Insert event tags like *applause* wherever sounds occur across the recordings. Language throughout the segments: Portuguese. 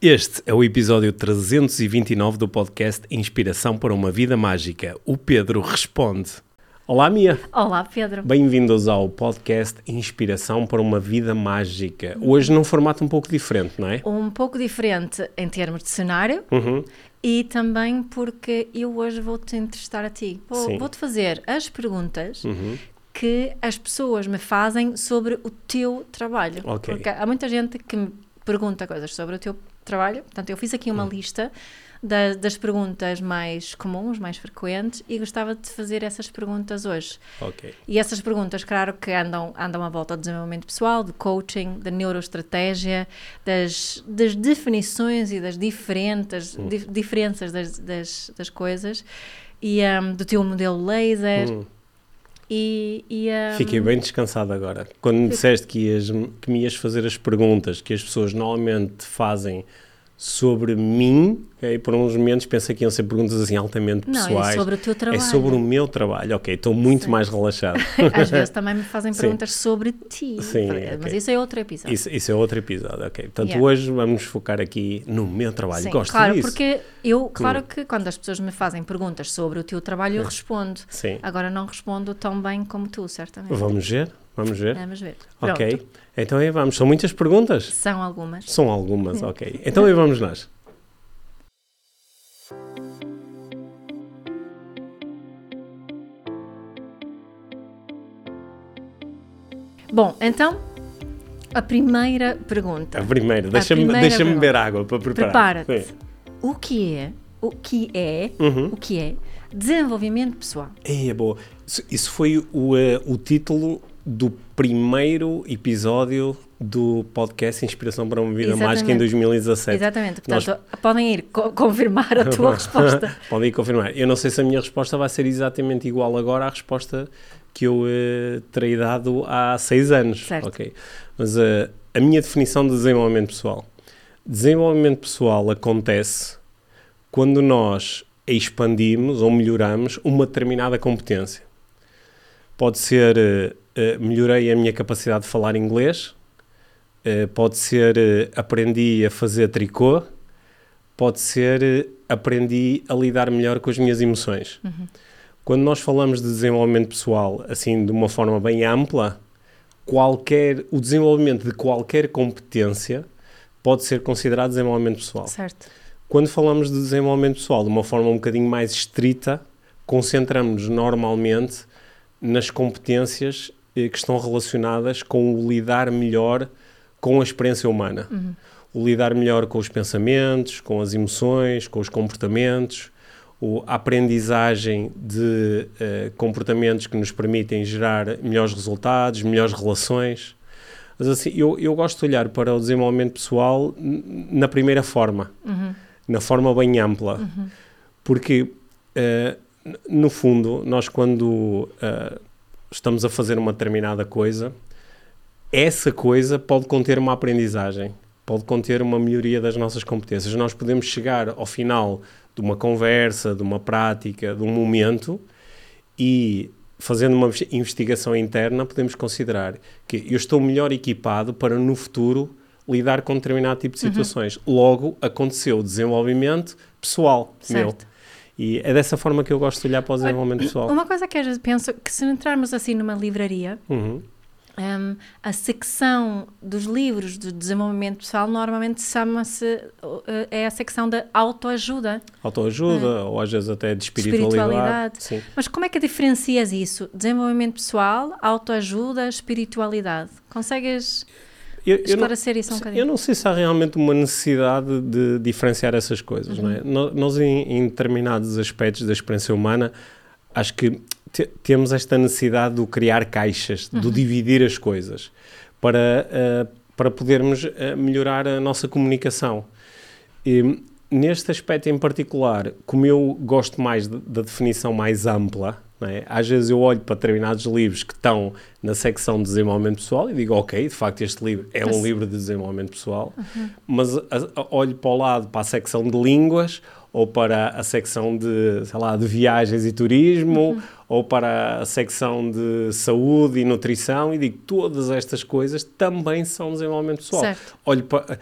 Este é o episódio 329 do podcast Inspiração para uma Vida Mágica. O Pedro responde. Olá, Mia. Olá, Pedro. Bem-vindos ao podcast Inspiração para uma Vida Mágica. Hoje num formato um pouco diferente, não é? Um pouco diferente em termos de cenário Uhum. e também porque eu hoje vou-te entrevistar a ti. Vou-. Uhum. Vou-te fazer as perguntas que as pessoas me fazem sobre o teu trabalho. Ok. Porque há muita gente que me pergunta coisas sobre o teu trabalho. Portanto, eu fiz aqui Hum. uma lista da- das perguntas mais comuns, mais frequentes e gostava de fazer essas perguntas hoje. Ok. E essas perguntas, claro, que andam, andam à volta do desenvolvimento pessoal, do coaching, da neuroestratégia, das, das definições e das diferentes, Hum. dif- diferenças das, das, das coisas, e um, do teu modelo laser. Hum. E, e, um, Fiquei bem descansado agora. Quando me disseste que, ias, que me ias fazer as perguntas que as pessoas normalmente fazem sobre mim, ok? por uns momentos pensei que iam ser perguntas assim altamente Não, pessoais. é sobre o teu trabalho. É sobre o meu trabalho. Ok, estou muito Sim. mais relaxado. *laughs* Às vezes também me fazem *laughs* Sim. perguntas sobre ti. Sim, Mas isso é outro episódio. Isso, isso é outro episódio, ok. Portanto, Yeah. hoje vamos focar aqui no meu trabalho. Sim, Gosto claro, disso. porque eu, claro que quando as pessoas me fazem perguntas sobre o teu trabalho, eu respondo. Sim. Agora não respondo tão bem como tu, certamente. Vamos ver? Vamos ver? Vamos ver. ok. Pronto. Então aí vamos. São muitas perguntas? São algumas. São algumas, ok. Então aí vamos nós. Bom, então, a primeira pergunta. A primeira. Deixa-me deixa beber água para preparar. Prepara-te. O que é, o que é, Uhum. o que é desenvolvimento pessoal? É boa. Isso, isso foi o, eh, o título do primeiro episódio do podcast Inspiração para uma Vida Mágica em Exatamente. 2017. Exatamente. Nós- Portanto, podem ir co- confirmar a tua *laughs* resposta. Podem confirmar. Eu não sei se a minha resposta vai ser exatamente igual agora à resposta que eu eh, terei dado há seis anos. Certo. ok? Mas eh, a minha definição de desenvolvimento pessoal. Desenvolvimento pessoal acontece quando nós expandimos ou melhoramos uma determinada competência. Pode ser eh, melhorei a minha capacidade de falar inglês, eh, pode ser eh, aprendi a fazer tricô, pode ser aprendi a lidar melhor com as minhas emoções. Quando nós falamos de desenvolvimento pessoal, assim, de uma forma bem ampla, qualquer, o desenvolvimento de qualquer competência pode ser considerado desenvolvimento pessoal. certo. Quando falamos de desenvolvimento pessoal de uma forma um bocadinho mais estrita, concentramos-nos normalmente nas competências que estão relacionadas com o lidar melhor com a experiência humana. O lidar melhor com os pensamentos, com as emoções, com os comportamentos, o- a aprendizagem de eh, comportamentos que nos permitem gerar melhores resultados, melhores relações. Mas assim, eu, eu gosto de olhar para o desenvolvimento pessoal na primeira forma, na forma bem ampla, porque eh, n- no fundo nós quando eh, estamos a fazer uma determinada coisa, essa coisa pode conter uma aprendizagem, pode conter uma melhoria das nossas competências. Nós podemos chegar ao final de uma conversa, de uma prática, de um momento e fazendo uma investi- investigação interna podemos considerar que eu estou melhor equipado para no futuro lidar com determinado tipo de situações. Logo, aconteceu o desenvolvimento pessoal meu. E é dessa forma que eu gosto de olhar para o desenvolvimento pessoal. Uma coisa que vezes penso, que se entrarmos assim numa livraria, Uhum. hum, a secção dos livros de desenvolvimento pessoal normalmente chama-se, uh, é a secção da autoajuda. Autoajuda, ou às vezes até de espiritualidade. Espiritualidade. Sim. Mas como é que diferencias isso? Desenvolvimento pessoal, autoajuda, espiritualidade? Consegues Eu, eu não, esclarecer isso um bocadinho? eu não sei se há realmente uma necessidade de diferenciar essas coisas, não é? Uhum. No- Nós, em, em determinados aspectos da experiência humana, acho que te- temos esta necessidade de criar caixas, Uhum. de dividir as coisas, para, ah, para podermos ah, melhorar a nossa comunicação. E, neste aspecto em particular, como eu gosto mais de- da definição mais ampla, é? às vezes eu olho para determinados livros que estão na secção de desenvolvimento pessoal e digo, ok, de facto este livro é um livro de desenvolvimento pessoal, mas a- a- olho para o lado, para a secção de línguas ou para a secção de, sei lá, de viagens e turismo, ou para a secção de saúde e nutrição, e digo, todas estas coisas também são desenvolvimento pessoal. Certo. Olho para...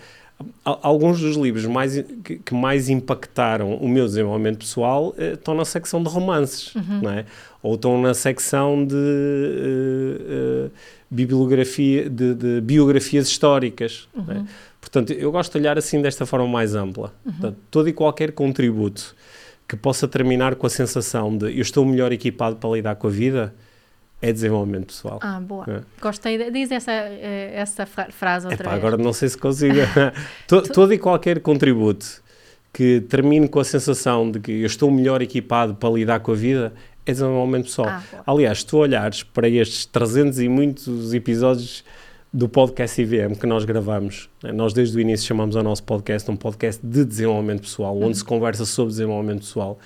alguns dos livros mais, que, que, mais impactaram o meu desenvolvimento pessoal uh, estão na secção de romances, uhum. não é? ou estão na secção de uh, uh, bibliografia, de, de, biografias históricas. É? Uhum. Portanto, eu gosto de olhar assim desta forma mais ampla. Uhum. Portanto, todo e qualquer contributo que possa terminar com a sensação de eu estou melhor equipado para lidar com a vida, é desenvolvimento pessoal. Ah, boa. É. Gostei. De, diz essa, eh, essa frase outra Epá, vez. Agora não sei se consigo. *laughs* *laughs* todo, todo e qualquer contributo que termine com a sensação de que eu estou melhor equipado para lidar com a vida é desenvolvimento pessoal. Ah, Aliás, se tu olhares para estes 300 e muitos episódios do podcast IVM que nós gravamos, né, nós desde o início chamamos ao nosso podcast um podcast de desenvolvimento pessoal, uhum. onde se conversa sobre desenvolvimento pessoal.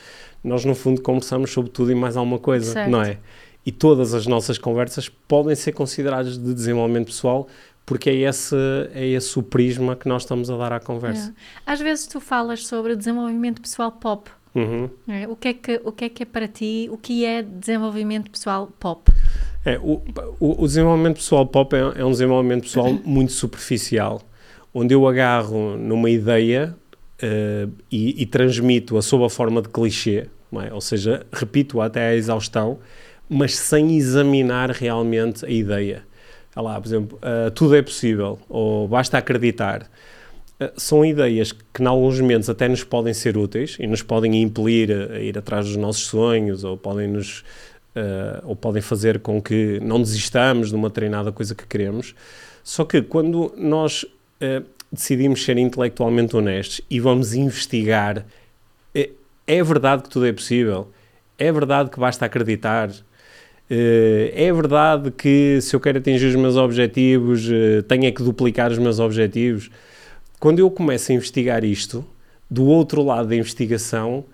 Nós, no fundo, conversamos sobre tudo e mais alguma coisa, certo. não é? E todas as nossas conversas podem ser consideradas de desenvolvimento pessoal porque é esse, é esse o prisma que nós estamos a dar à conversa. É. Às vezes tu falas sobre desenvolvimento pessoal pop. Uhum. É. O, que é que, o que é que é para ti, o que é desenvolvimento pessoal pop? É, o, o, o desenvolvimento pessoal pop é, é um desenvolvimento pessoal *coughs* muito superficial, onde eu agarro numa ideia uh, e, e transmito-a sob a forma de clichê, é? ou seja, repito até à exaustão, mas sem examinar realmente a ideia. Olha lá, por exemplo, uh, tudo é possível, ou basta acreditar. Uh, são ideias que, em alguns momentos, até nos podem ser úteis e nos podem impelir a, a ir atrás dos nossos sonhos, ou podem nos. Uh, ou podem fazer com que não desistamos de uma treinada coisa que queremos. Só que quando nós decidimos ser intelectualmente honestos e vamos investigar, é, é verdade que tudo é possível, é verdade que basta acreditar, é verdade que se eu quero atingir os meus objetivos, uh, tenho é que duplicar os meus objetivos. Quando eu começo a investigar isto, do outro lado da investigação,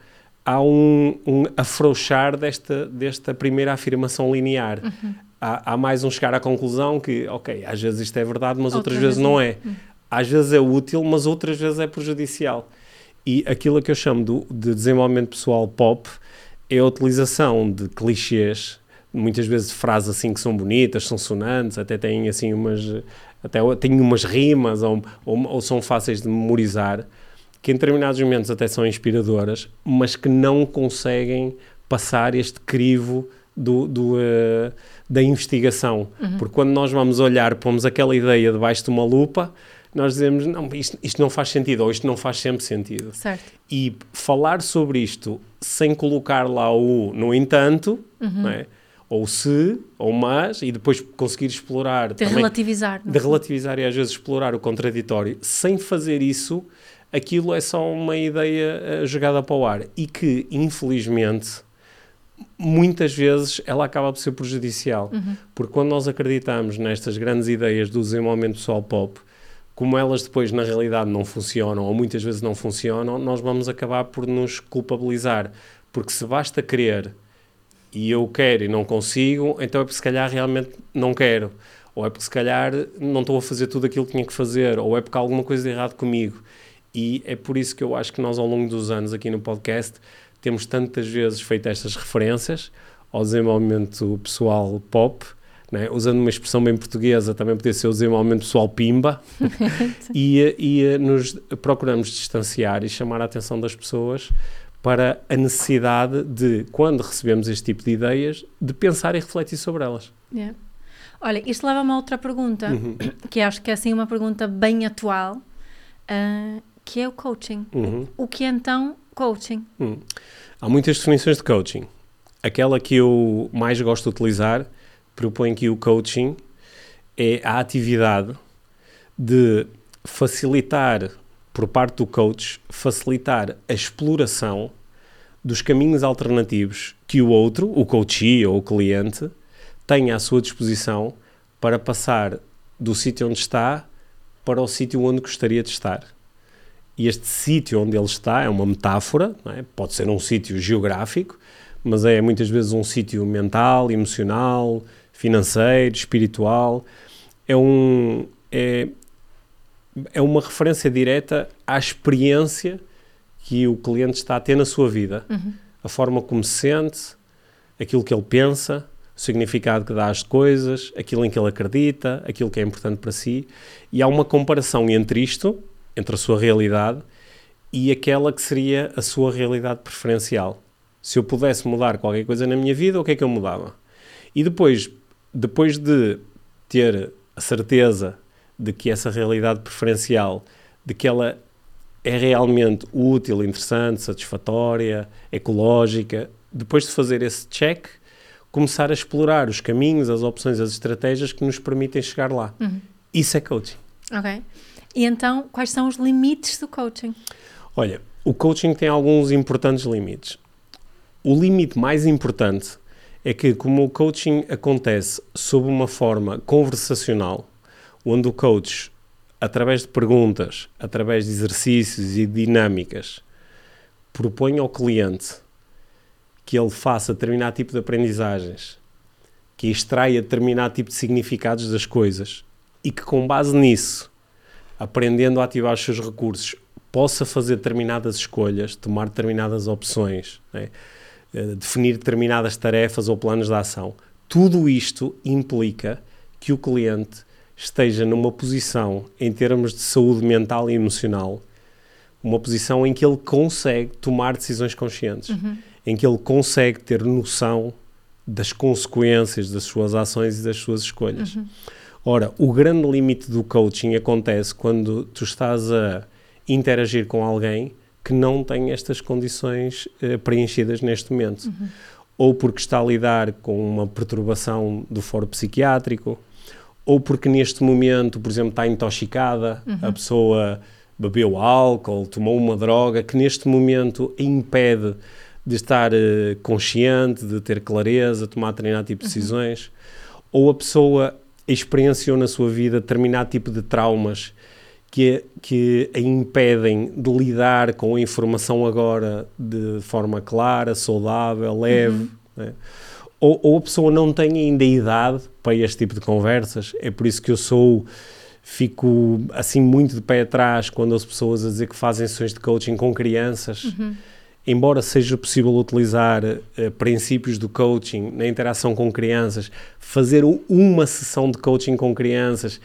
há um, um afrouxar desta, desta primeira afirmação linear. Uhum. Há, há, mais um chegar à conclusão que, ok, às vezes isto é verdade, mas outras, outras vezes não é. Uhum. Às vezes é útil, mas outras vezes é prejudicial. E aquilo que eu chamo do, de desenvolvimento pessoal pop é a utilização de clichês muitas vezes frases assim que são bonitas, são sonantes, até têm assim umas até têm umas rimas ou, ou, ou, são fáceis de memorizar, que em determinados momentos até são inspiradoras, mas que não conseguem passar este crivo do, do uh, da investigação. Uhum. Porque quando nós vamos olhar, pomos aquela ideia debaixo de uma lupa, nós dizemos, não, isto, isto não faz sentido, ou isto não faz sempre sentido. Certo. E falar sobre isto sem colocar lá o no entanto, uhum. não é? Ou se, ou mas, e depois conseguir explorar. De também, relativizar. De relativizar e às vezes explorar o contraditório. Sem fazer isso, aquilo é só uma ideia uh, jogada para o ar. E que, infelizmente, muitas vezes ela acaba por ser prejudicial. Uhum. Porque quando nós acreditamos nestas grandes ideias do desenvolvimento pessoal pop, como elas depois na realidade não funcionam, ou muitas vezes não funcionam, nós vamos acabar por nos culpabilizar. Porque se basta querer e eu quero e não consigo, então é porque se calhar realmente não quero. Ou é porque se calhar não estou a fazer tudo aquilo que tinha que fazer, ou é porque há alguma coisa de errado comigo. E é por isso que eu acho que nós, ao longo dos anos aqui no podcast, temos tantas vezes feito estas referências ao desenvolvimento pessoal pop, né? usando uma expressão bem portuguesa, também podia ser o desenvolvimento pessoal pimba, *laughs* e, e nos procuramos distanciar e chamar a atenção das pessoas para a necessidade de, quando recebemos este tipo de ideias, de pensar e refletir sobre elas. Yeah. Olha, isto leva-me a outra pergunta, uhum. *coughs* que acho que é assim uma pergunta bem atual, uh, que é o coaching. Uhum. O que é então coaching? Uhum. Há muitas definições de coaching. Aquela que eu mais gosto de utilizar propõe que o coaching é a atividade de facilitar por parte do coach, facilitar a exploração dos caminhos alternativos que o outro, o coachee ou o cliente, tenha à sua disposição para passar do sítio onde está para o sítio onde gostaria de estar. E este sítio onde ele está é uma metáfora, é? pode ser um sítio geográfico, mas é muitas vezes um sítio mental, emocional, financeiro, espiritual. É um, é, é uma referência direta à experiência que o cliente está a ter na sua vida. Uhum. A forma como se sente, aquilo que ele pensa, o significado que dá às coisas, aquilo em que ele acredita, aquilo que é importante para si. E há uma comparação entre isto entre a sua realidade e aquela que seria a sua realidade preferencial. Se eu pudesse mudar qualquer coisa na minha vida, o que é que eu mudava? E depois, depois de ter a certeza de que essa realidade preferencial, de que ela é realmente útil, interessante, satisfatória, ecológica, depois de fazer esse check, começar a explorar os caminhos, as opções, as estratégias que nos permitem chegar lá. Uhum. Isso é coaching. Ok. E então, quais são os limites do coaching? Olha, o coaching tem alguns importantes limites. O limite mais importante é que, como o coaching acontece sob uma forma conversacional, onde o coach, através de perguntas, através de exercícios e dinâmicas, propõe ao cliente que ele faça determinado tipo de aprendizagens, que extraia determinado tipo de significados das coisas e que, com base nisso, aprendendo a ativar os seus recursos, possa fazer determinadas escolhas, tomar determinadas opções, né? definir determinadas tarefas ou planos de ação. Tudo isto implica que o cliente esteja numa posição, em termos de saúde mental e emocional, uma posição em que ele consegue tomar decisões conscientes, uhum. em que ele consegue ter noção das consequências das suas ações e das suas escolhas. Uhum. Ora, o grande limite do coaching acontece quando tu estás a interagir com alguém que não tem estas condições uh, preenchidas neste momento. Uhum. Ou porque está a lidar com uma perturbação do foro psiquiátrico, ou porque neste momento, por exemplo, está intoxicada, uhum. a pessoa bebeu álcool, tomou uma droga que neste momento impede de estar uh, consciente, de ter clareza, tomar determinado tipo de uhum. decisões, uhum. ou a pessoa experienciou na sua vida determinado tipo de traumas que, que a impedem de lidar com a informação agora de forma clara, saudável, leve. Uhum. Né? Ou, ou a pessoa não tem ainda idade para este tipo de conversas. É por isso que eu sou fico assim muito de pé atrás quando as pessoas a dizer que fazem sessões de coaching com crianças. Uhum. Embora seja possível utilizar uh, princípios do coaching na interação com crianças, fazer uma sessão de coaching com crianças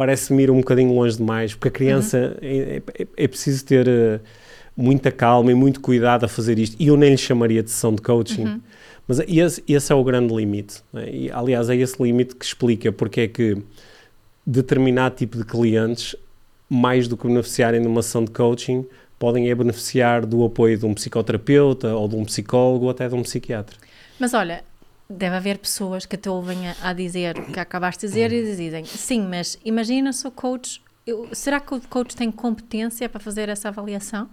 parece-me ir um bocadinho longe demais, porque a criança uhum. é, é, é, preciso ter uh, muita calma e muito cuidado a fazer isto. E eu nem lhe chamaria de sessão de coaching. Uhum. Mas esse, esse é o grande limite. Né? E, aliás, é esse limite que explica porque é que determinado tipo de clientes, mais do que beneficiarem de uma sessão de coaching, podem é beneficiar do apoio de um psicoterapeuta ou de um psicólogo ou até de um psiquiatra. Mas olha, deve haver pessoas que te ouvem a, dizer o que acabaste de dizer e dizem sim, mas imagina o coach. Eu, será que o coach tem competência para fazer essa avaliação?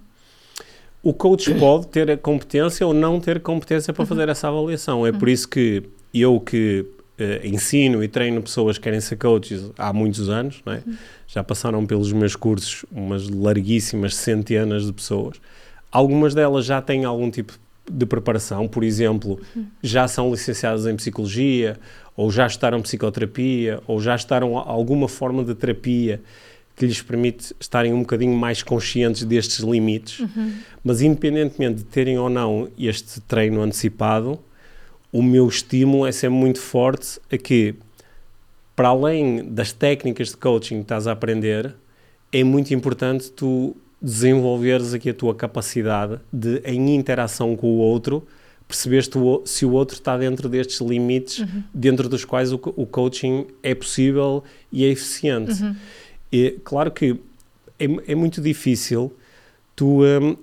O coach pode ter a competência ou não ter competência para fazer essa avaliação. É por isso que eu que uh, ensino e treino pessoas que querem ser coaches há muitos anos, é? já passaram pelos meus cursos umas larguíssimas centenas de pessoas. Algumas delas já têm algum tipo de preparação, por exemplo, já são licenciadas em psicologia, ou já estudaram psicoterapia, ou já estudaram alguma forma de terapia que lhes permite estarem um bocadinho mais conscientes destes limites. Uhum. Mas, independentemente de terem ou não este treino antecipado, o meu estímulo é sempre muito forte a que, para além das técnicas de coaching que estás a aprender, é muito importante tu desenvolveres aqui a tua capacidade de, em interação com o outro, perceber se o outro está dentro destes limites, uhum. dentro dos quais o, o, coaching é possível e é eficiente. Uhum. E, claro que é, é muito difícil tu um, uh,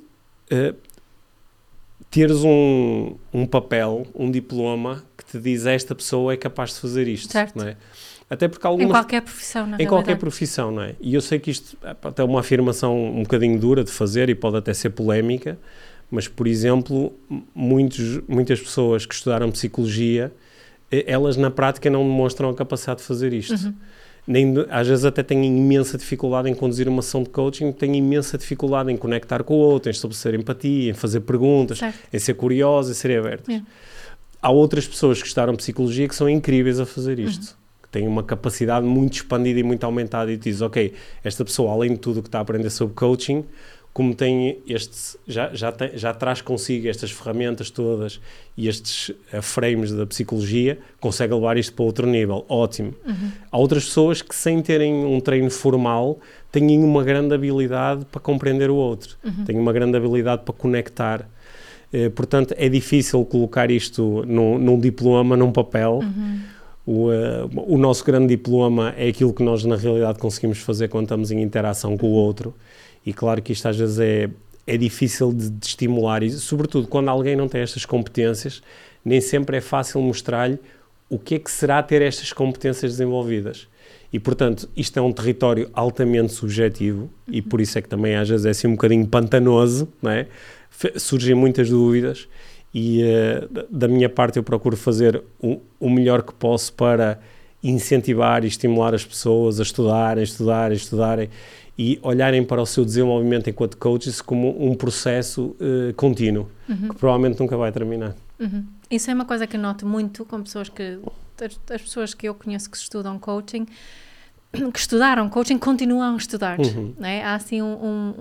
teres um, um papel, um diploma que te diz esta pessoa é capaz de fazer isto, certo. não é? Até porque algumas... Em qualquer profissão, na Em realidade. qualquer profissão, não é? E eu sei que isto é até uma afirmação um bocadinho dura de fazer e pode até ser polémica, mas, por exemplo, muitos, muitas pessoas que estudaram psicologia, eh, elas na prática não demonstram a capacidade de fazer isto. Uhum nem, às vezes até têm imensa dificuldade em conduzir uma ação de coaching, têm imensa dificuldade em conectar com o outro, em estabelecer empatia, em fazer perguntas, certo. em ser curiosos, em serem abertos. É. Há outras pessoas que estudaram psicologia que são incríveis a fazer isto. Uhum. Têm uma capacidade muito expandida e muito aumentada e diz, ok, esta pessoa, além de tudo que está a aprender sobre coaching, como tem este, já, já, tem, já traz consigo estas ferramentas todas e estes uh, frames da psicologia, consegue levar isto para outro nível. Ótimo. Uhum. Há outras pessoas que, sem terem um treino formal, têm uma grande habilidade para compreender o outro, Uhum. têm uma grande habilidade para conectar. Eh, portanto, é difícil colocar isto num, num diploma, num papel. Uhum. O, eh, o nosso grande diploma é aquilo que nós, na realidade, conseguimos fazer quando estamos em interação com o outro. E claro que isto às vezes é, é difícil de, de estimular, e sobretudo quando alguém não tem estas competências, nem sempre é fácil mostrar-lhe o que é que será ter estas competências desenvolvidas. E, portanto, isto é um território altamente subjetivo e por isso é que também às vezes é assim um bocadinho pantanoso, não é? Surgem muitas dúvidas e da- da minha parte eu procuro fazer o, o melhor que posso para incentivar e estimular as pessoas a estudarem, estudarem, estudarem e olharem para o seu desenvolvimento enquanto coaches como um processo eh, contínuo, que provavelmente nunca vai terminar. Uhum. Isso é uma coisa que noto muito com pessoas que as, as pessoas que eu conheço que estudam coaching *clears throat* que estudaram coaching continuam a estudar Uhum. não é? há assim um, um,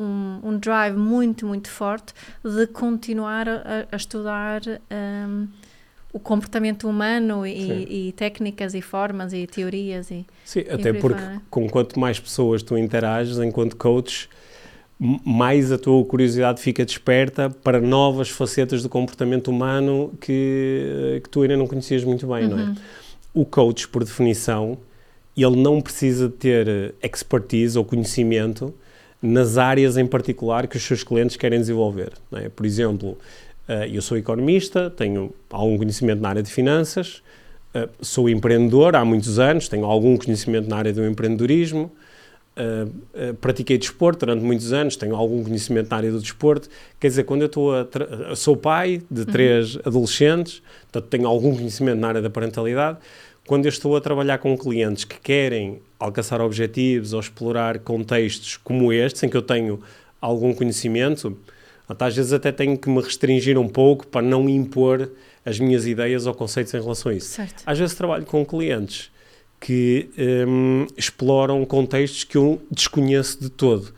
um- um drive muito muito forte de continuar a, a estudar hum, o comportamento humano e, e técnicas e formas e teorias e Sim, por até aí porque fora. com quanto mais pessoas tu interages enquanto coach, mais a tua curiosidade fica desperta para novas facetas do comportamento humano que, que tu ainda não conhecias muito bem, não é? Uhum. O coach, por definição, ele não precisa ter eh, expertise ou conhecimento nas áreas em particular que os seus clientes querem desenvolver. Não é? Por exemplo, eh, eu sou economista, tenho algum conhecimento na área de finanças, eh, sou empreendedor há muitos anos, tenho algum conhecimento na área do empreendedorismo, eh, eh, pratiquei desporto durante muitos anos, tenho algum conhecimento na área do desporto. Quer dizer, quando eu estou a. Sou pai de três adolescentes, portanto tenho algum conhecimento na área da parentalidade. Quando eu estou a trabalhar com clientes que querem alcançar objetivos ou explorar contextos como este, em que eu tenho algum conhecimento, às vezes até tenho que me restringir um pouco para não impor as minhas ideias ou conceitos em relação a isso. certo Às vezes trabalho com clientes que hum, exploram contextos que eu desconheço de todo.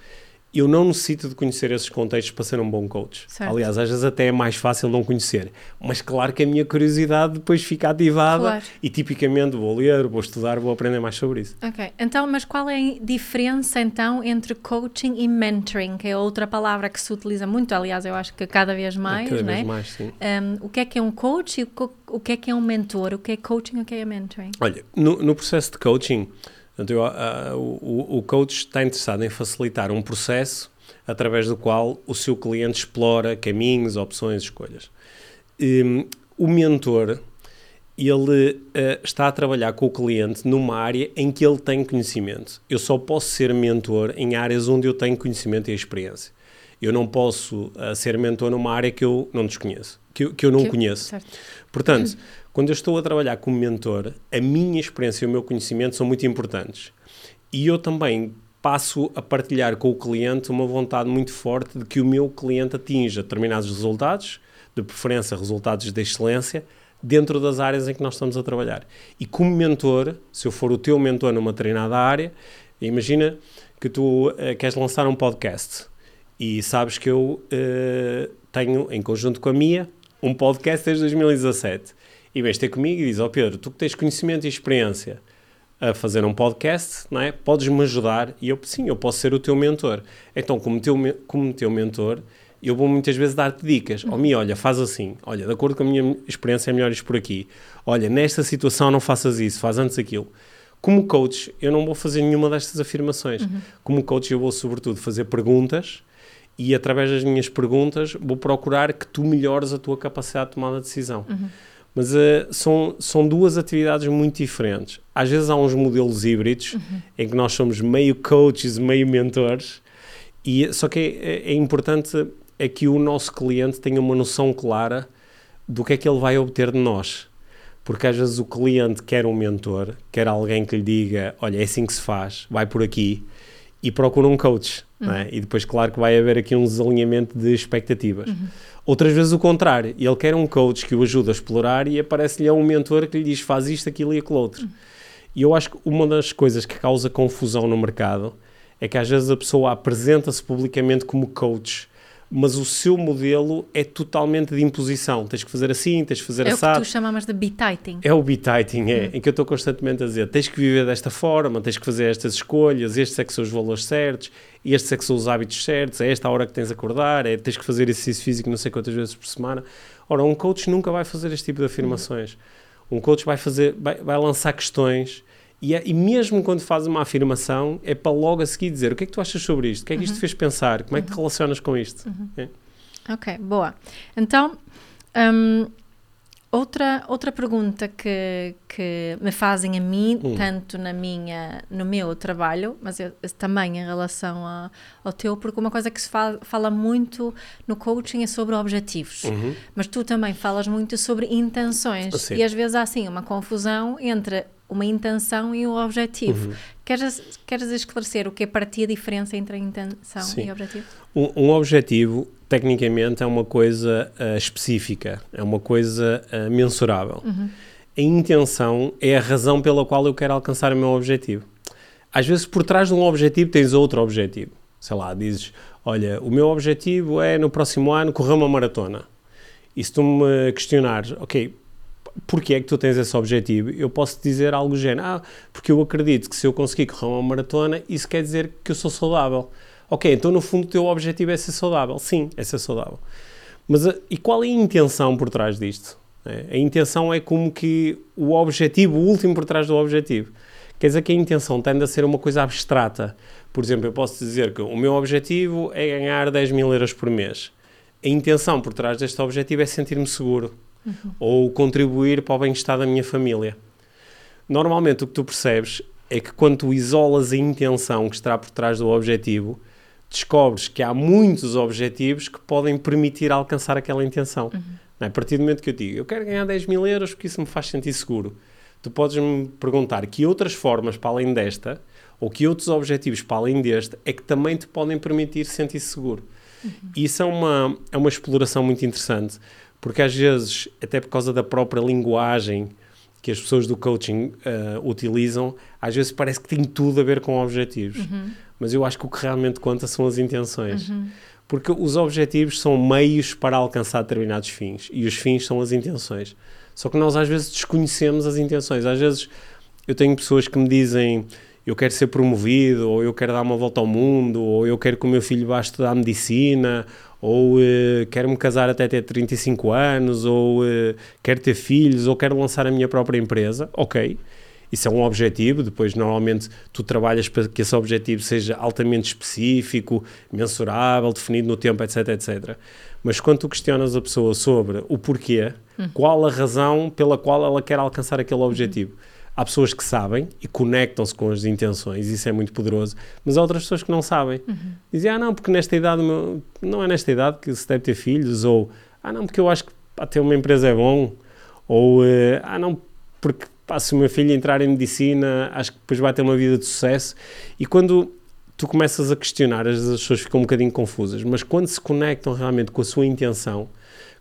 Eu não necessito de conhecer esses contextos para ser um bom coach. Certo. Aliás, às vezes até é mais fácil não conhecer. Mas claro que a minha curiosidade depois fica ativada Claro. e tipicamente vou ler, vou estudar, vou aprender mais sobre isso. Ok, então, mas qual é a diferença então entre coaching e mentoring, que é outra palavra que se utiliza muito, aliás, eu acho que cada vez mais, Cada não é? vez mais, sim. Um, o que é que é um coach e o que é que é um mentor? O que é coaching e o que é mentoring? Olha, no, no processo de coaching, portanto, eu, ah, o, o coach está interessado em facilitar um processo através do qual o seu cliente explora caminhos, opções, escolhas. Hum, o mentor, ele ah, está a trabalhar com o cliente numa área em que ele tem conhecimento. Eu só posso ser mentor em áreas onde eu tenho conhecimento e experiência. Eu não posso ah, ser mentor numa área que eu não desconheço, que eu, que eu não Que- conheço. Certo. Portanto, quando eu estou a trabalhar como mentor, a minha experiência e o meu conhecimento são muito importantes. E eu também passo a partilhar com o cliente uma vontade muito forte de que o meu cliente atinja determinados resultados, de preferência resultados de excelência, dentro das áreas em que nós estamos a trabalhar. E como mentor, se eu for o teu mentor numa treinada área, imagina que tu eh, queres lançar um podcast e sabes que eu eh, tenho, em conjunto com a Mia, um podcast desde 2017. E vens ter comigo e diz, ó Pedro, tu que tens conhecimento e experiência a fazer um podcast, não é? Podes-me ajudar? E eu, sim, eu posso ser o teu mentor. Então, como teu, me- como teu mentor, eu vou muitas vezes dar-te dicas. Ó, Mia, olha, faz assim. Olha, de acordo com a minha experiência, é melhor isto por aqui. Olha, nesta situação não faças isso, faz antes aquilo. Como coach, eu não vou fazer nenhuma destas afirmações. Como coach, eu vou, sobretudo, fazer perguntas e, através das minhas perguntas, vou procurar que tu melhores a tua capacidade de tomada de decisão. Mas eh, são, são duas atividades muito diferentes. Às vezes há uns modelos híbridos em que nós somos meio coaches, meio mentores, e, só que é, é importante é que o nosso cliente tenha uma noção clara do que é que ele vai obter de nós. Porque às vezes o cliente quer um mentor, quer alguém que lhe diga: Olha, é assim que se faz, vai por aqui, e procura um coach. não é? E depois, claro, que vai haver aqui um desalinhamento de expectativas. Outras vezes o contrário, ele quer um coach que o ajude a explorar e aparece-lhe um mentor que lhe diz: Faz isto, aquilo e aquilo outro. E eu acho que uma das coisas que causa confusão no mercado é que às vezes a pessoa apresenta-se publicamente como coach, mas o seu modelo é totalmente de imposição. Tens que fazer assim, tens que fazer É o que tu chamamos de bititing. É o bititing, é, em que eu estou constantemente a dizer tens que viver desta forma, tens que fazer estas escolhas, estes é que são os valores certos, estes é que são os hábitos certos, é esta a hora que tens de acordar, é tens que fazer exercício físico não sei quantas vezes por semana. Ora, um coach nunca vai fazer este tipo de afirmações. Um coach vai fazer, vai, vai lançar questões e, é- e mesmo quando faz uma afirmação é para logo a seguir dizer o que é que tu achas sobre isto, o que é que isto te fez pensar, como é que te relacionas com isto. É. Ok, boa. Então, hum, outra, outra pergunta que, que me fazem a mim, Hum. tanto na minha, no meu trabalho, mas eu- também em relação a- ao teu, porque uma coisa que se fala, fala muito no coaching é sobre objetivos. Uhum. Mas tu também falas muito sobre intenções. Sim. E às vezes há assim uma confusão entre uma intenção e um objetivo. Uhum. Queres, queres esclarecer o que é para ti a diferença entre a intenção Sim. e objetivo? Um, um objetivo, tecnicamente, é uma coisa ah, específica, é uma coisa ah, mensurável. A intenção é a razão pela qual eu quero alcançar o meu objetivo. Às vezes, por trás de um objetivo, tens outro objetivo. Sei lá, dizes: Olha, o meu objetivo é no próximo ano correr uma maratona. E se tu me questionares, ok, porquê é que tu tens esse objetivo? Eu posso dizer algo do género, ah, porque eu acredito que se eu conseguir correr uma maratona, isso quer dizer que eu sou saudável. Ok, então no fundo o teu objetivo é ser saudável. Sim, é ser saudável. Mas a- e qual é a intenção por trás disto? É, a intenção é como que o objetivo, o último por trás do objetivo. Quer dizer que a intenção tende a ser uma coisa abstrata. Por exemplo, eu posso dizer que o meu objetivo é ganhar 10 mil euros por mês. A intenção por trás deste objetivo é sentir-me seguro ou contribuir para o bem-estar da minha família. Normalmente o que tu percebes é que quando tu isolas a intenção que está por trás do objetivo, descobres que há muitos objetivos que podem permitir alcançar aquela intenção. Não é? A partir do momento que eu digo, eu quero ganhar 10 mil euros porque isso me faz sentir seguro, tu podes-me perguntar que outras formas para além desta, ou que outros objetivos para além deste, é que também te podem permitir sentir seguro. E isso é uma, é uma exploração muito interessante, porque às vezes, até por causa da própria linguagem que as pessoas do coaching ah, utilizam, às vezes parece que tem tudo a ver com objetivos. Mas eu acho que o que realmente conta são as intenções. Porque os objetivos são meios para alcançar determinados fins e os fins são as intenções. Só que nós às vezes desconhecemos as intenções. Às vezes eu tenho pessoas que me dizem eu quero ser promovido, ou eu quero dar uma volta ao mundo, ou eu quero que o meu filho vá estudar medicina, ou eh, quero me casar até ter 35 anos, ou eh, quero ter filhos, ou quero lançar a minha própria empresa. Ok, isso é um objetivo. Depois, normalmente, tu trabalhas para que esse objetivo seja altamente específico, mensurável, definido no tempo, etc, etc. Mas quando tu questionas a pessoa sobre o porquê, qual a razão pela qual ela quer alcançar aquele objetivo, há pessoas que sabem e conectam-se com as intenções, isso é muito poderoso, mas há outras pessoas que não sabem. Dizem, ah, não, porque nesta idade, não é nesta idade que se deve ter filhos, ou ah, não, porque eu acho que pá, ter uma empresa é bom, ou ah, não, porque pá, se o meu filho entrar em medicina, acho que depois vai ter uma vida de sucesso. E quando tu começas a questionar, as pessoas ficam um bocadinho confusas, mas quando se conectam realmente com a sua intenção,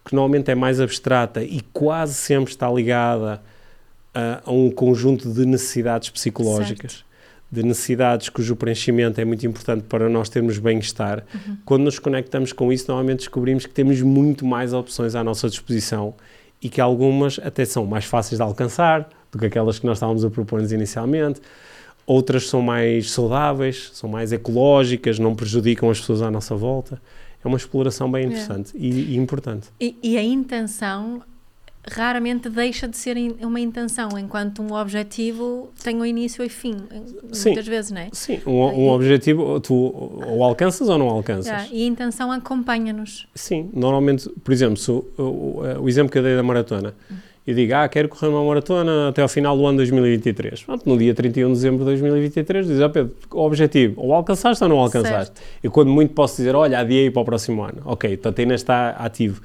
que normalmente é mais abstrata e quase sempre está ligada a, a um conjunto de necessidades psicológicas, de necessidades cujo preenchimento é muito importante para nós termos bem-estar. Quando nos conectamos com isso, normalmente descobrimos que temos muito mais opções à nossa disposição e que algumas até são mais fáceis de alcançar do que aquelas que nós estávamos a propor-nos inicialmente. Outras são mais saudáveis, são mais ecológicas, não prejudicam as pessoas à nossa volta. É uma exploração bem interessante e, e importante. E, e a intenção raramente deixa de ser uma intenção, enquanto um objetivo tem o início e fim, Sim. muitas vezes, não é? Sim, um, um objetivo tu ou alcanças ou não alcanças. Já, e a intenção acompanha-nos. Sim, normalmente, por exemplo, se o, o, o exemplo que eu dei da maratona, eu digo, ah, quero correr uma maratona até ao final do ano 2023. Pronto, no dia 31 de dezembro de 2023, diz, ah, Pedro, o objetivo, ou alcançaste ou não alcançaste? Eu, quando muito, posso dizer, olha, adiei para o próximo ano. Ok, então ainda está ativo.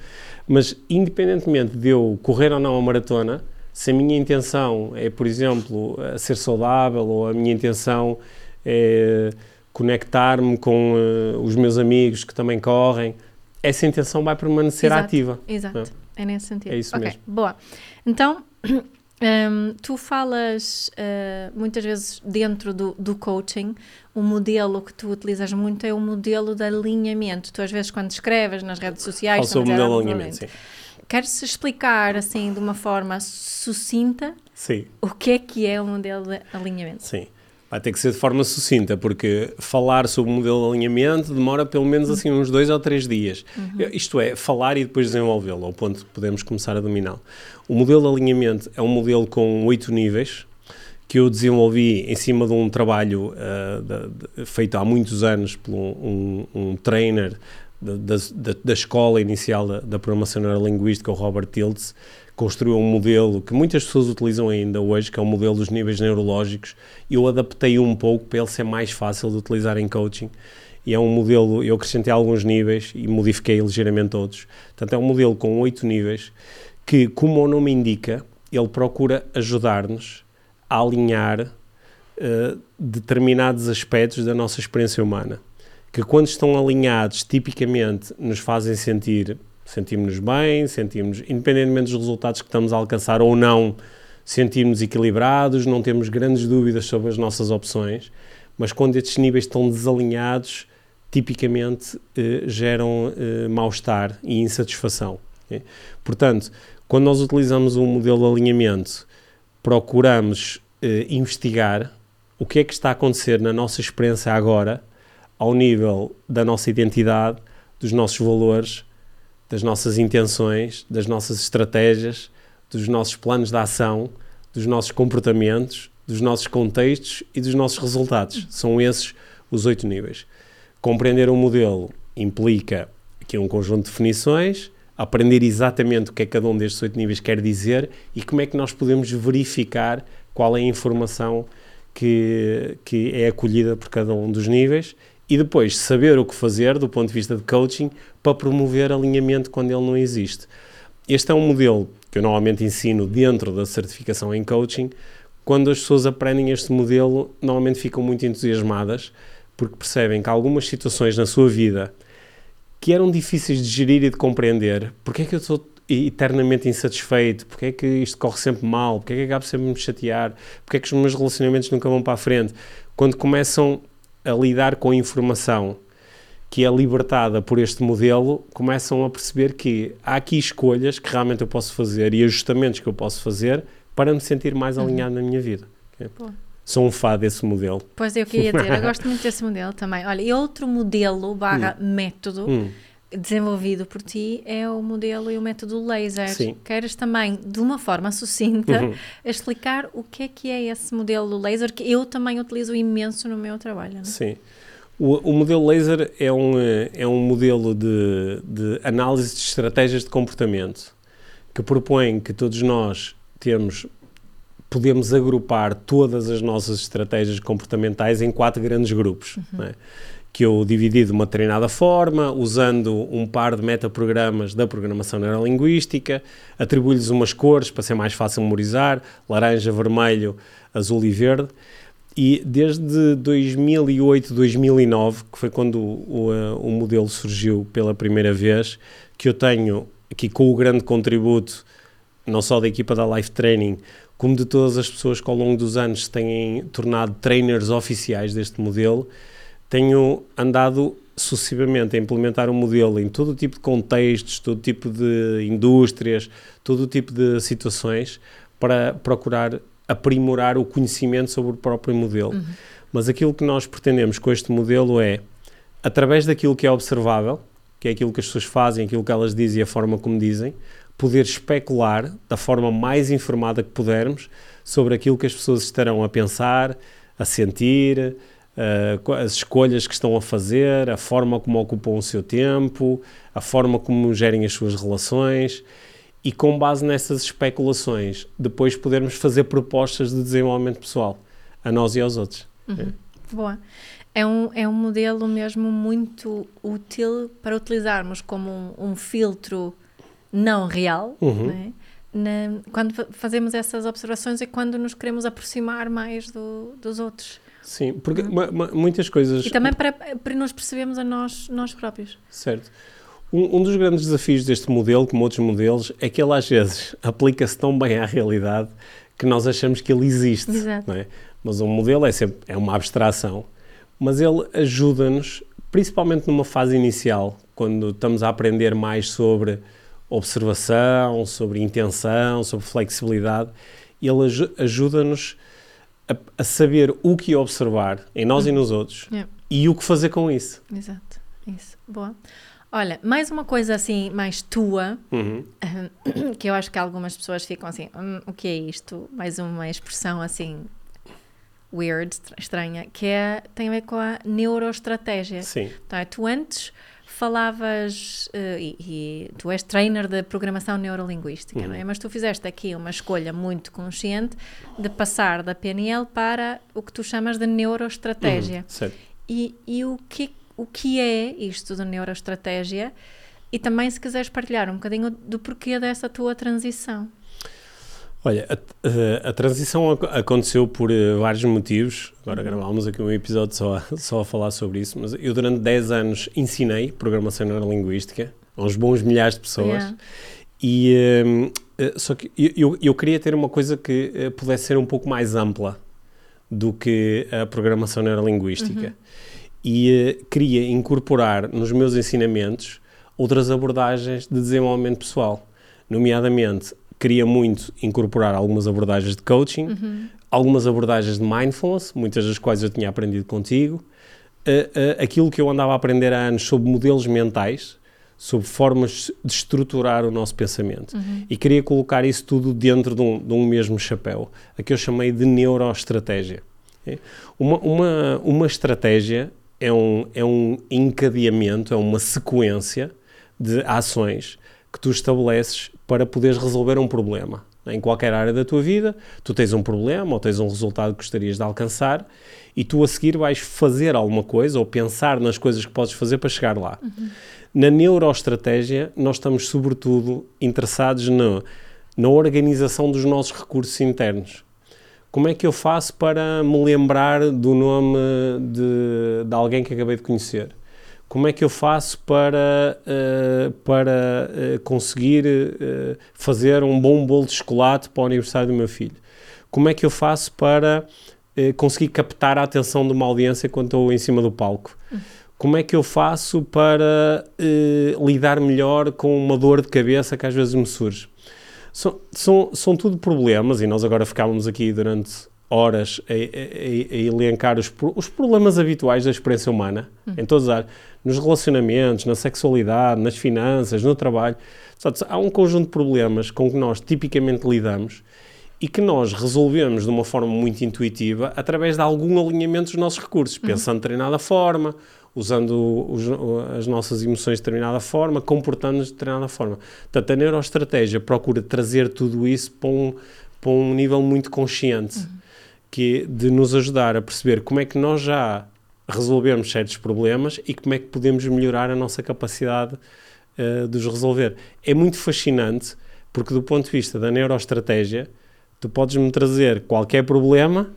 Mas, independentemente de eu correr ou não a maratona, se a minha intenção é, por exemplo, ser saudável, ou a minha intenção é conectar-me com eh, os meus amigos que também correm, essa intenção vai permanecer Exato, ativa. Exato, é nesse sentido. É isso Ok, mesmo. boa. Então, *clears throat* Um, tu falas uh, muitas vezes dentro do, do coaching, o modelo que tu utilizas muito é o modelo de alinhamento. Tu às vezes quando escreves nas redes sociais... Falo sobre o modelo de alinhamento, sim. Queres explicar assim de uma forma sucinta sim. o que é que é o modelo de alinhamento? Sim. Vai ter que ser de forma sucinta, porque falar sobre o modelo de alinhamento demora pelo menos assim uns dois ou três dias. Uhum. Isto é, falar e depois desenvolvê-lo, ao ponto de podemos começar a dominá-lo. O modelo de alinhamento é um modelo com oito níveis, que eu desenvolvi em cima de um trabalho uh, de, de, feito há muitos anos por um, um, um trainer da, da, da, escola inicial da, da programação neurolinguística, o Robert Tiltz, construiu um modelo que muitas pessoas utilizam ainda hoje, que é o modelo dos níveis neurológicos. Eu adaptei um pouco para ele ser mais fácil de utilizar em coaching. E é um modelo, eu acrescentei alguns níveis e modifiquei ligeiramente outros. Portanto, é um modelo com oito níveis que, como o nome indica, ele procura ajudar-nos a alinhar uh, determinados aspectos da nossa experiência humana. Que, quando estão alinhados, tipicamente nos fazem sentir sentimos-nos bem, sentimos, independentemente dos resultados que estamos a alcançar ou não, sentimos equilibrados, não temos grandes dúvidas sobre as nossas opções, mas quando estes níveis estão desalinhados, tipicamente eh, geram eh, mal-estar e insatisfação. Okay? Portanto, quando nós utilizamos um modelo de alinhamento, procuramos eh, investigar o que é que está a acontecer na nossa experiência agora, ao nível da nossa identidade, dos nossos valores, das nossas intenções, das nossas estratégias, dos nossos planos de ação, dos nossos comportamentos, dos nossos contextos e dos nossos resultados. São esses os oito níveis. Compreender um modelo implica aqui um conjunto de definições, aprender exatamente o que é cada um destes oito níveis quer dizer e como é que nós podemos verificar qual é a informação que, que é acolhida por cada um dos níveis e depois saber o que fazer do ponto de vista de coaching para promover alinhamento quando ele não existe. Este é um modelo que eu normalmente ensino dentro da certificação em coaching. Quando as pessoas aprendem este modelo, normalmente ficam muito entusiasmadas porque percebem que algumas situações na sua vida que eram difíceis de gerir e de compreender, porque é que eu estou eternamente insatisfeito, porque é que isto corre sempre mal, porque é que acabo sempre a me chatear, porque é que os meus relacionamentos nunca vão para a frente. Quando começam a lidar com a informação que é libertada por este modelo, começam a perceber que há aqui escolhas que realmente eu posso fazer e ajustamentos que eu posso fazer para me sentir mais uhum. alinhado na minha vida. Okay? Sou um fã desse modelo. Pois é, eu queria dizer, eu *laughs* gosto muito desse modelo também. Olha, e outro modelo barra hum. método hum. Desenvolvido por ti é o modelo e o método laser. Sim. Queres também, de uma forma sucinta, uhum. explicar o que é que é esse modelo laser que eu também utilizo imenso no meu trabalho. Não? É? Sim. O, o, modelo laser é um, é um modelo de, de análise de estratégias de comportamento que propõe que todos nós temos podemos agrupar todas as nossas estratégias comportamentais em quatro grandes grupos, uhum. é? Que eu dividi de uma treinada forma, usando um par de metaprogramas da programação neurolinguística, atribuo-lhes umas cores para ser mais fácil memorizar, laranja, vermelho, azul e verde, e desde 2008, 2009, que foi quando o, o, o, modelo surgiu pela primeira vez, que eu tenho aqui com o grande contributo, não só da equipa da Life Training, como de todas as pessoas que ao longo dos anos se têm tornado trainers oficiais deste modelo, tenho andado sucessivamente a implementar um modelo em todo tipo de contextos, todo tipo de indústrias, todo tipo de situações, para procurar aprimorar o conhecimento sobre o próprio modelo. Uhum. Mas aquilo que nós pretendemos com este modelo é, através daquilo que é observável, que é aquilo que as pessoas fazem, aquilo que elas dizem e a forma como dizem, poder especular da forma mais informada que pudermos sobre aquilo que as pessoas estarão a pensar, a sentir, uh, as escolhas que estão a fazer, a forma como ocupam o seu tempo, a forma como gerem as suas relações e com base nessas especulações depois podermos fazer propostas de desenvolvimento pessoal a nós e aos outros. Uhum. É. Boa. É um, é um modelo mesmo muito útil para utilizarmos como um, um filtro não real, uhum. né? Na, quando fazemos essas observações é quando nos queremos aproximar mais do, dos outros. Sim, porque uhum. muitas coisas... E também para, para nos percebermos a nós, nós próprios. Certo. Um, um, dos grandes desafios deste modelo, como outros modelos, é que ele às vezes *laughs* aplica-se tão bem à realidade que nós achamos que ele existe. Exato. É? Mas um modelo é, sempre, é uma abstração, mas ele ajuda-nos, principalmente numa fase inicial, quando estamos a aprender mais sobre observação, sobre intenção, sobre flexibilidade, ele ajuda-nos a, a, saber o que observar em nós uhum. e nos outros yeah. e o que fazer com isso. Exato, isso, boa. Olha, mais uma coisa assim, mais tua, uhum. que eu acho que algumas pessoas ficam assim, hm, o que é isto? Mais uma expressão assim, weird, estranha, que é, tem a ver com a neuroestratégia. Sim. Então, tu antes falavas, uh, e, e, tu és trainer de programação neurolinguística, uhum. não é? Mas tu fizeste aqui uma escolha muito consciente de passar da PNL para o que tu chamas de neuroestratégia. Uhum. Certo. E, e o que o que é isto da neuroestratégia e também se quiseres partilhar um bocadinho do porquê dessa tua transição. Olha, a, a, transição aconteceu por uh, vários motivos. Agora uhum. gravámos aqui um episódio só a, *laughs* só a falar sobre isso, mas eu durante 10 anos ensinei programação neurolinguística a uns bons milhares de pessoas. Yeah. E uh, só que eu, eu queria ter uma coisa que uh, pudesse ser um pouco mais ampla do que a programação neurolinguística. Uhum e uh, queria incorporar nos meus ensinamentos outras abordagens de desenvolvimento pessoal. Nomeadamente, queria muito incorporar algumas abordagens de coaching, uhum. algumas abordagens de mindfulness, muitas das quais eu tinha aprendido contigo, uh, uh, aquilo que eu andava a aprender há anos sobre modelos mentais, sobre formas de estruturar o nosso pensamento. Uhum. E queria colocar isso tudo dentro de um, de um mesmo chapéu, a que eu chamei de neuroestratégia. Uma, uma, uma estratégia é um, é um encadeamento, é uma sequência de ações que tu estabeleces para poderes resolver um problema. Em qualquer área da tua vida, tu tens um problema ou tens um resultado que gostarias de alcançar e tu a seguir vais fazer alguma coisa ou pensar nas coisas que podes fazer para chegar lá. Uhum. Na neuroestratégia, nós estamos sobretudo interessados no, na organização dos nossos recursos internos como é que eu faço para me lembrar do nome de, de alguém que acabei de conhecer? Como é que eu faço para, uh, para uh, conseguir uh, fazer um bom bolo de chocolate para o aniversário do meu filho? Como é que eu faço para conseguir captar a atenção de uma audiência quando estou em cima do palco? Como é que eu faço para lidar melhor com uma dor de cabeça que às vezes me surge? São, são, são tudo problemas, e nós agora ficávamos aqui durante horas a, a, a elencar os, os problemas habituais da experiência humana, hum. em todas as áreas, nos relacionamentos, na sexualidade, nas finanças, no trabalho. há um conjunto de problemas com que nós tipicamente lidamos e que nós resolvemos de uma forma muito intuitiva através de algum alinhamento dos nossos recursos, uhum. pensando de determinada forma, usando os, as nossas emoções de determinada forma, comportando-nos de determinada forma. Portanto, a neuroestratégia procura trazer tudo isso para um, para um nível muito consciente, uhum. Que é de nos ajudar a perceber como é que nós já resolvemos certos problemas e como é que podemos melhorar a nossa capacidade uh, de os resolver. É muito fascinante, porque do ponto de vista da neuroestratégia, tu podes-me trazer qualquer problema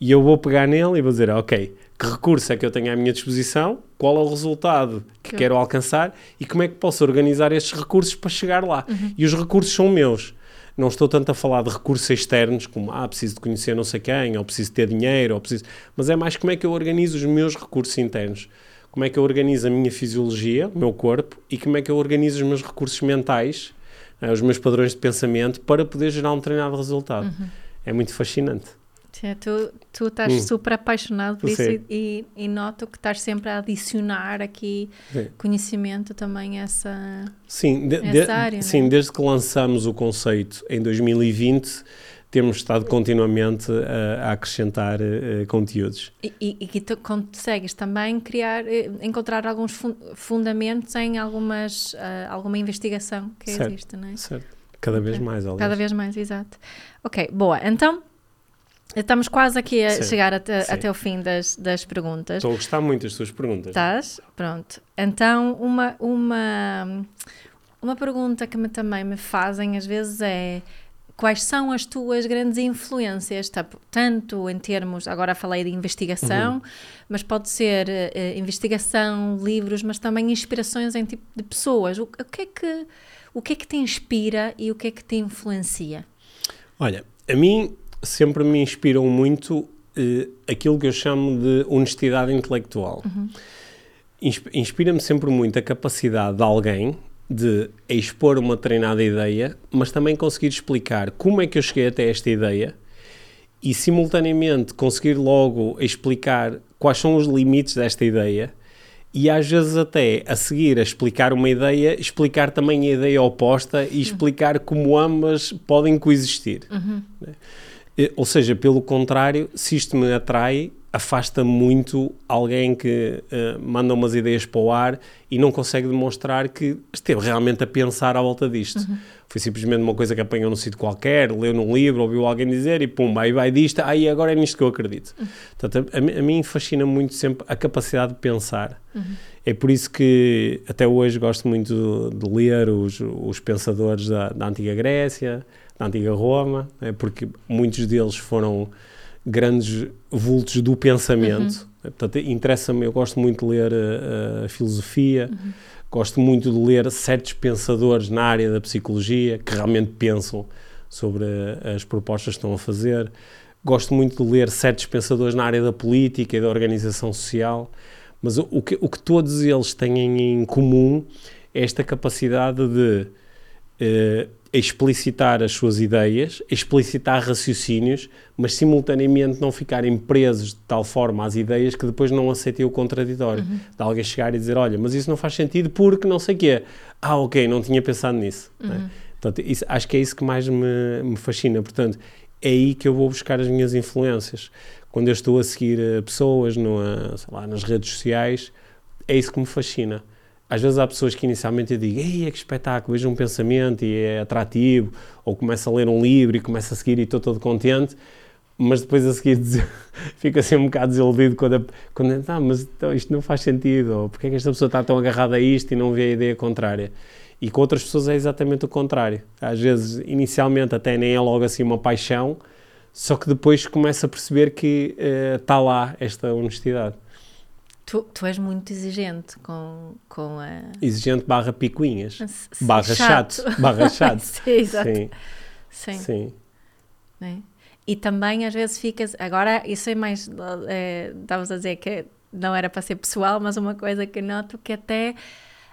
e eu vou pegar nele e vou dizer, ok, que recurso é que eu tenho à minha disposição, qual é o resultado que, que quero alcançar e como é que posso organizar estes recursos para chegar lá. Uhum. E os recursos são meus. Não estou tanto a falar de recursos externos, como ah, preciso de conhecer não sei quem, ou preciso ter dinheiro, ou preciso... mas é mais como é que eu organizo os meus recursos internos. Como é que eu organizo a minha fisiologia, o meu corpo, e como é que eu organizo os meus recursos mentais, eh, os meus padrões de pensamento, para poder gerar um determinado resultado. Uhum. É muito fascinante. Sim, tu, tu estás hum. super apaixonado por Sim. isso e, e, noto que estás sempre a adicionar aqui sim. conhecimento também a essa, sim, de, essa de, área. Sim, né? desde que lançamos o conceito em 2020 temos estado continuamente a, a acrescentar uh, conteúdos. E, e, e, que tu consegues também criar, eh, encontrar alguns fun fundamentos em algumas, uh, alguma investigação que certo, existe, não é? Certo, cada vez mais. Aliás. Cada vez mais, exato. Ok, boa. Então, Estamos quase aqui a sim, chegar até, até o fim das, das perguntas. Estou a gostar muito das tuas perguntas. Estás? Pronto. Então, uma, uma, uma pergunta que me, também me fazem às vezes é quais são as tuas grandes influências, tanto em termos, agora falei de investigação, uhum. mas pode ser uh, investigação, livros, mas também inspirações em tipo de pessoas. O, o, que é que, o que é que te inspira e o que é que te influencia? Olha, a mim sempre me inspiram muito uh, aquilo que eu chamo de honestidade intelectual. Uhum. Inspira-me sempre muito a capacidade de alguém de expor uma treinada ideia, mas também conseguir explicar como é que eu cheguei até esta ideia e simultaneamente conseguir logo explicar quais são os limites desta ideia e às vezes até a seguir a explicar uma ideia, explicar também a ideia oposta e explicar como ambas podem coexistir. Uhum. Ou seja, pelo contrário, se isto me atrai, afasta muito alguém que uh, manda umas ideias para o ar e não consegue demonstrar que esteve realmente a pensar à volta disto. Uhum. Foi simplesmente uma coisa que apanhou num sítio qualquer, leu num livro, ouviu alguém dizer e pum, aí vai disto, aí agora é nisto que eu acredito. Uhum. Portanto, a, a, mim fascina muito sempre a capacidade de pensar. Uhum. É por isso que até hoje gosto muito de, de ler os, os pensadores da, da antiga Grécia, da antiga Roma, é porque muitos deles foram grandes vultos do pensamento. Uhum. Portanto, interessa-me, eu gosto muito de ler a, a filosofia, uhum. gosto muito de ler certos pensadores na área da psicologia que realmente pensam sobre as propostas que estão a fazer. Gosto muito de ler certos pensadores na área da política e da organização social, mas o, o que, o que todos eles têm em comum é esta capacidade de uh, explicitar as suas ideias, explicitar raciocínios, mas simultaneamente não ficarem presos de tal forma às ideias que depois não aceitem o contraditório. Uhum. De alguém chegar e dizer, olha, mas isso não faz sentido porque não sei o quê. Ah, ok, não tinha pensado nisso. Uhum. Né? Portanto, isso, acho que é isso que mais me, me, fascina. Portanto, é aí que eu vou buscar as minhas influências. Quando eu estou a seguir eh, pessoas no, lá, nas redes sociais, é isso que me fascina às vezes há pessoas que inicialmente eu digo, ei, é que espetáculo, vejo um pensamento e é atrativo, ou começo a ler um livro e começo a seguir e estou todo contente, mas depois a seguir *laughs* fico assim um bocado desiludido quando, quando ah, mas então, isto não faz sentido, ou porque é que esta pessoa está tão agarrada a isto e não vê a ideia contrária. E com outras pessoas é exatamente o contrário. Às vezes, inicialmente, até nem é logo assim uma paixão, só que depois começa a perceber que uh, está lá esta honestidade. Tu, tu és muito exigente com, com a. Exigente barra picuinhas. barra chato. chato. Barra *laughs* chato. Sim, exato. Sim. Sim. Sim. É? E também às vezes ficas. Agora, isso é mais. É, estavas a dizer que não era para ser pessoal, mas uma coisa que noto que até,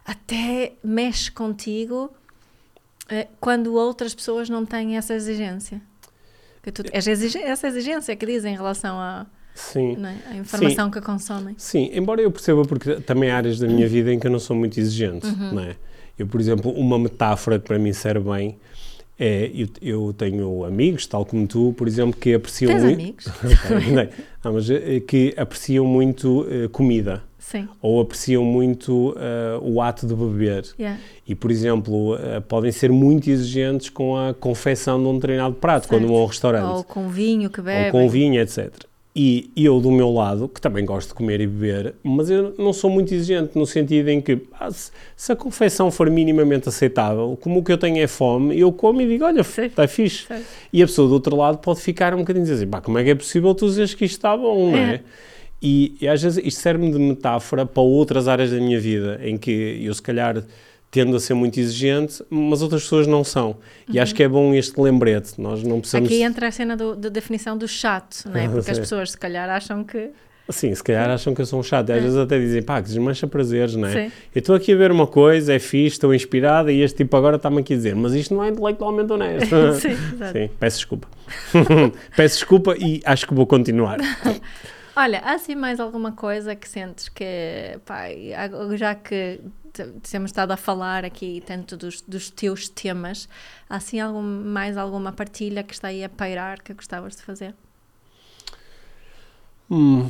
até mexe contigo é, quando outras pessoas não têm essa exigência. Que tu, essa exigência que dizem em relação a Sim. É? A informação Sim. que consomem. Sim, embora eu perceba, porque também há áreas da minha vida em que eu não sou muito exigente, uhum. não é? Eu, por exemplo, uma metáfora que para mim serve bem é, eu, eu, tenho amigos, tal como tu, por exemplo, que apreciam Tens muito... amigos? *laughs* não, não, mas eh, que apreciam muito uh, comida. Sim. Ou apreciam muito uh, o ato de beber. Yeah. E, por exemplo, uh, podem ser muito exigentes com a confecção de um determinado prato, certo. quando vão ao restaurante. Ou com vinho que bebem. Ou com vinho, etc. E eu, do meu lado, que também gosto de comer e beber, mas eu não sou muito exigente no sentido em que, se, a confecção for minimamente aceitável, como o que eu tenho é fome, eu como e digo, olha, está fixe. Sei. E a pessoa do outro lado pode ficar um bocadinho dizer assim, pá, como é que é possível tu dizeres que isto está bom, não é? é? E, e às vezes isto serve-me de metáfora para outras áreas da minha vida, em que eu se calhar tendo a ser muito exigente, mas outras pessoas não são. E uhum. acho que é bom este lembrete. Nós não precisamos... Aqui entra a cena da definição do chato, não é? Porque as *laughs* pessoas se calhar acham que... Sim, se calhar acham que eu sou um chato. Às é. vezes até dizem, pá, que desmancha prazeres, não é? Sim. Eu estou aqui a ver uma coisa, é fixe, estou inspirada e este tipo agora está-me aqui a dizer, mas isto não é intelectualmente honesto. *laughs* Sim, *laughs* exato. Sim, peço desculpa. peço desculpa e acho que vou continuar. Olha, há assim mais alguma coisa que sentes que, pá, já que temos estado a falar aqui tanto dos, dos teus temas, há assim algum, mais alguma partilha que está aí a pairar que gostavas de fazer? Hum.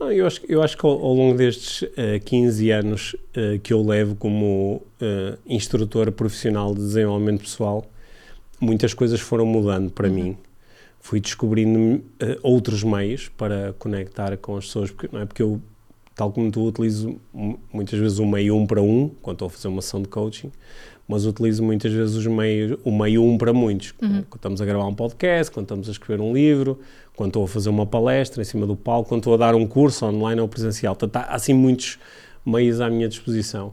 Eu acho, eu acho que ao, ao longo destes uh, eh, 15 anos uh, que eu levo como uh, instrutor profissional de desenvolvimento pessoal, muitas coisas foram mudando para uhum. mim fui descobrindo uh, outros meios para conectar com as pessoas, porque, não é? porque eu, tal como tu, utilizo muitas vezes o meio um para um, quando estou a fazer uma sessão de coaching, mas utilizo muitas vezes os meios, o meio um para muitos. Uhum. Quando estamos a gravar um podcast, quando estamos a escrever um livro, quando estou a fazer uma palestra em cima do palco, quando estou a dar um curso online ou presencial. Portanto, há assim muitos meios à minha disposição.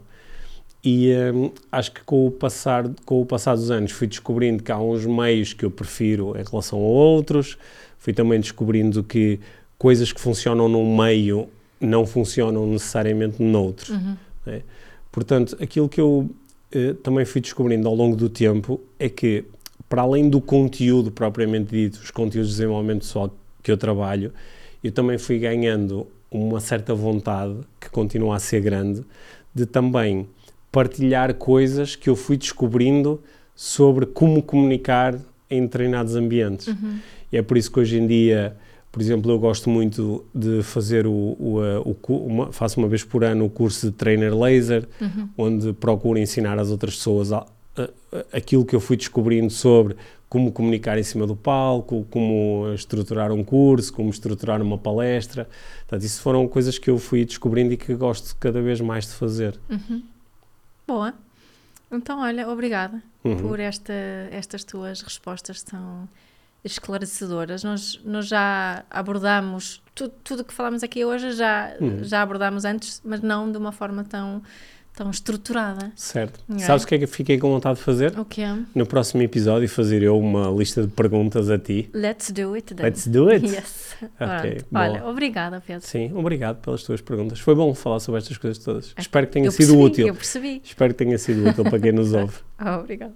e um, acho que com o, passar, com o passar dos anos fui descobrindo que há uns meios que eu prefiro em relação a outros, fui também descobrindo que coisas que funcionam num meio não funcionam necessariamente noutro. Uhum. Né? Portanto, aquilo que eu eh, também fui descobrindo ao longo do tempo é que, para além do conteúdo propriamente dito, os conteúdos de desenvolvimento pessoal que eu trabalho, eu também fui ganhando uma certa vontade, que continua a ser grande, de também partilhar coisas que eu fui descobrindo sobre como comunicar em determinados ambientes. Uhum. E é por isso que hoje em dia, por exemplo, eu gosto muito de fazer o, o, o uma, faço uma vez por ano o curso de trainer laser, uhum. onde procuro ensinar às outras pessoas a, a, a, aquilo que eu fui descobrindo sobre como comunicar em cima do palco, como estruturar um curso, como estruturar uma palestra. Portanto, isso foram coisas que eu fui descobrindo e que gosto cada vez mais de fazer. Uhum. Boa. Então, olha, obrigada uhum. por esta, estas tuas respostas tão esclarecedoras. Nós, nós já abordamos tudo, tudo que falamos aqui hoje, já, uhum. já abordamos antes, mas não de uma forma tão tão estruturada. Certo. É? Sabes o que é que fiquei com vontade de fazer? O quê? No próximo episódio fazer eu uma lista de perguntas a ti. Let's do it then. Let's do it? *laughs* Yes. Ok. Olha, obrigada, Pedro. Sim, obrigado pelas tuas perguntas. Foi bom falar sobre estas coisas todas. É. Espero que tenha eu sido percebi, útil. Eu percebi. Espero que tenha sido útil para quem nos *laughs* ouve. oh, obrigado.